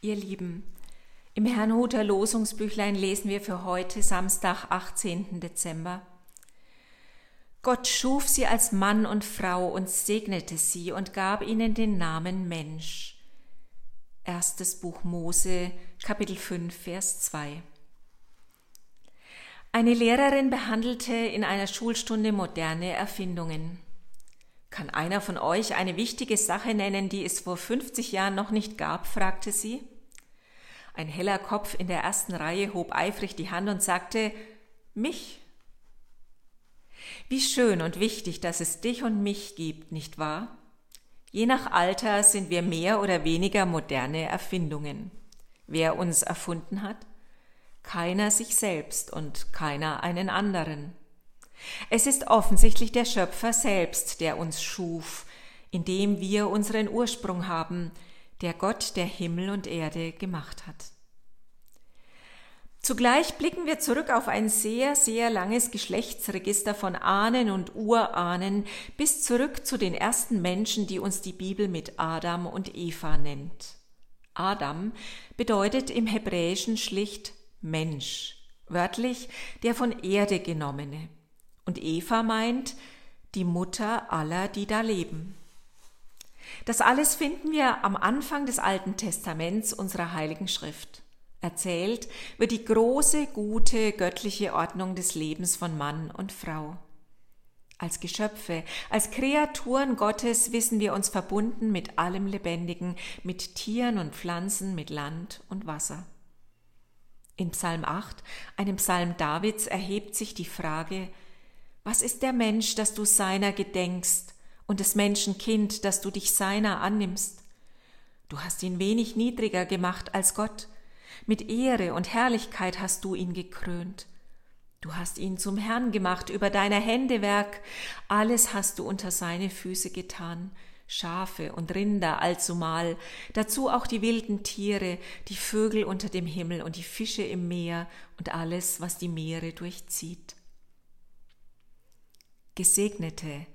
Ihr Lieben, im Herrnhuter Losungsbüchlein lesen wir für heute Samstag, 18. Dezember. Gott schuf sie als Mann und Frau und segnete sie und gab ihnen den Namen Mensch. Erstes Buch Mose, Kapitel 5, Vers 2. Eine Lehrerin behandelte in einer Schulstunde moderne Erfindungen. Kann einer von euch eine wichtige Sache nennen, die es vor 50 Jahren noch nicht gab? fragte sie. Ein heller Kopf in der ersten Reihe hob eifrig die Hand und sagte, mich. Wie schön und wichtig, dass es dich und mich gibt, nicht wahr? Je nach Alter sind wir mehr oder weniger moderne Erfindungen. Wer uns erfunden hat? Keiner sich selbst und keiner einen anderen. Es ist offensichtlich der Schöpfer selbst, der uns schuf, indem wir unseren Ursprung haben, der Gott der Himmel und Erde gemacht hat. Zugleich blicken wir zurück auf ein sehr, sehr langes Geschlechtsregister von Ahnen und Urahnen bis zurück zu den ersten Menschen, die uns die Bibel mit Adam und Eva nennt. Adam bedeutet im Hebräischen schlicht Mensch, wörtlich der von Erde genommene. Und Eva meint die Mutter aller, die da leben. Das alles finden wir am Anfang des Alten Testaments unserer Heiligen Schrift. Erzählt wird die große, gute, göttliche Ordnung des Lebens von Mann und Frau. Als Geschöpfe, als Kreaturen Gottes wissen wir uns verbunden mit allem Lebendigen, mit Tieren und Pflanzen, mit Land und Wasser. In Psalm 8, einem Psalm Davids, erhebt sich die Frage, was ist der Mensch, dass du seiner gedenkst, und des Menschen Kind, dass du dich seiner annimmst? Du hast ihn wenig niedriger gemacht als Gott, mit Ehre und Herrlichkeit hast du ihn gekrönt. Du hast ihn zum Herrn gemacht über deiner Hände Werk, alles hast du unter seine Füße getan, Schafe und Rinder allzumal, dazu auch die wilden Tiere, die Vögel unter dem Himmel und die Fische im Meer und alles, was die Meere durchzieht. Gesegnete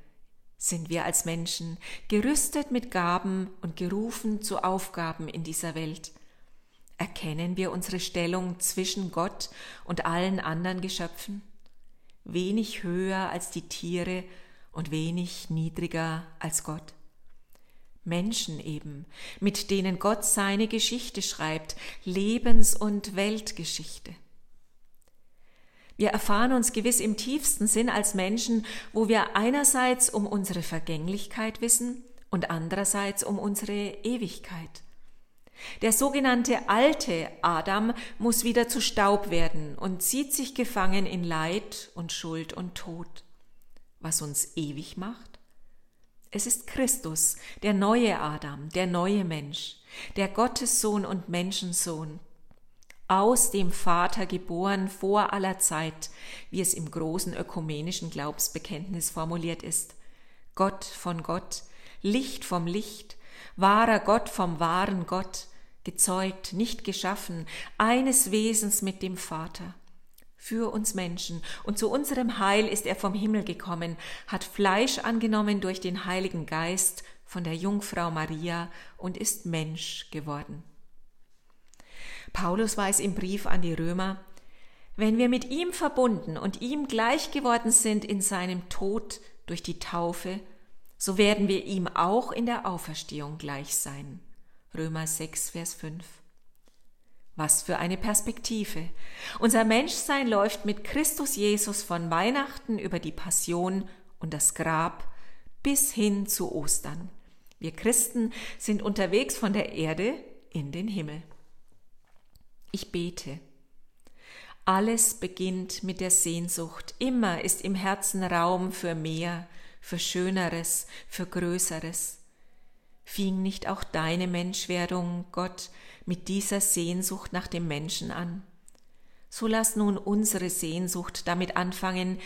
sind wir als Menschen, gerüstet mit Gaben und gerufen zu Aufgaben in dieser Welt. Erkennen wir unsere Stellung zwischen Gott und allen anderen Geschöpfen? Wenig höher als die Tiere und wenig niedriger als Gott. Menschen eben, mit denen Gott seine Geschichte schreibt, Lebens- und Weltgeschichte. Wir erfahren uns gewiss im tiefsten Sinn als Menschen, wo wir einerseits um unsere Vergänglichkeit wissen und andererseits um unsere Ewigkeit. Der sogenannte alte Adam muss wieder zu Staub werden und zieht sich gefangen in Leid und Schuld und Tod. Was uns ewig macht? Es ist Christus, der neue Adam, der neue Mensch, der Gottessohn und Menschensohn, aus dem Vater geboren vor aller Zeit, wie es im großen ökumenischen Glaubensbekenntnis formuliert ist. Gott von Gott, Licht vom Licht, wahrer Gott vom wahren Gott, gezeugt, nicht geschaffen, eines Wesens mit dem Vater. Für uns Menschen und zu unserem Heil ist er vom Himmel gekommen, hat Fleisch angenommen durch den Heiligen Geist von der Jungfrau Maria und ist Mensch geworden. Paulus weiß im Brief an die Römer, wenn wir mit ihm verbunden und ihm gleich geworden sind in seinem Tod durch die Taufe, so werden wir ihm auch in der Auferstehung gleich sein. Römer 6, Vers 5. Was für eine Perspektive. Unser Menschsein läuft mit Christus Jesus von Weihnachten über die Passion und das Grab bis hin zu Ostern. Wir Christen sind unterwegs von der Erde in den Himmel. Ich bete. Alles beginnt mit der Sehnsucht. Immer ist im Herzen Raum für mehr, für Schöneres, für Größeres. Fing nicht auch deine Menschwerdung, Gott, mit dieser Sehnsucht nach dem Menschen an? So lass nun unsere Sehnsucht damit anfangen,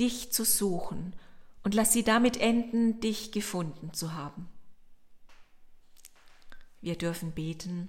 dich zu suchen, und lass sie damit enden, dich gefunden zu haben. Wir dürfen beten,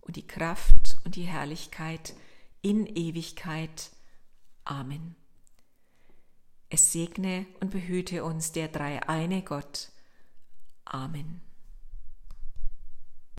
und die Kraft und die Herrlichkeit in Ewigkeit. Amen. Es segne und behüte uns der dreieine Gott. Amen.